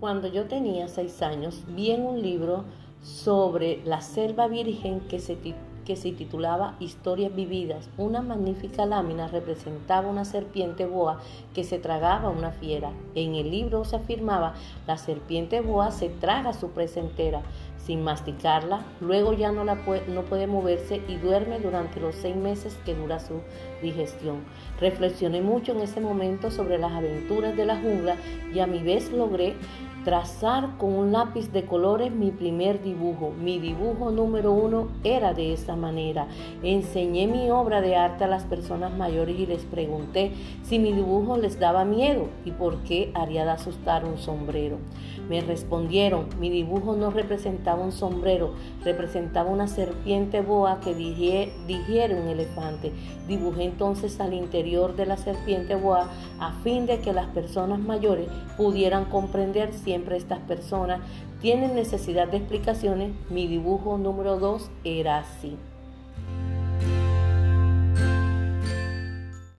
Cuando yo tenía seis años, vi en un libro sobre la selva virgen que se, que se titulaba Historias Vividas. Una magnífica lámina representaba una serpiente boa que se tragaba una fiera. En el libro se afirmaba, la serpiente boa se traga su presa entera sin masticarla, luego ya no, la puede, no puede moverse y duerme durante los seis meses que dura su digestión. Reflexioné mucho en ese momento sobre las aventuras de la jungla y a mi vez logré trazar con un lápiz de colores mi primer dibujo. Mi dibujo número uno era de esa manera. Enseñé mi obra de arte a las personas mayores y les pregunté si mi dibujo les daba miedo y por qué haría de asustar un sombrero. Me respondieron, mi dibujo no representaba un sombrero, representaba una serpiente boa que digiere un elefante. Dibujé entonces al interior de la serpiente boa a fin de que las personas mayores pudieran comprender siempre estas personas tienen necesidad de explicaciones, mi dibujo número 2 era así.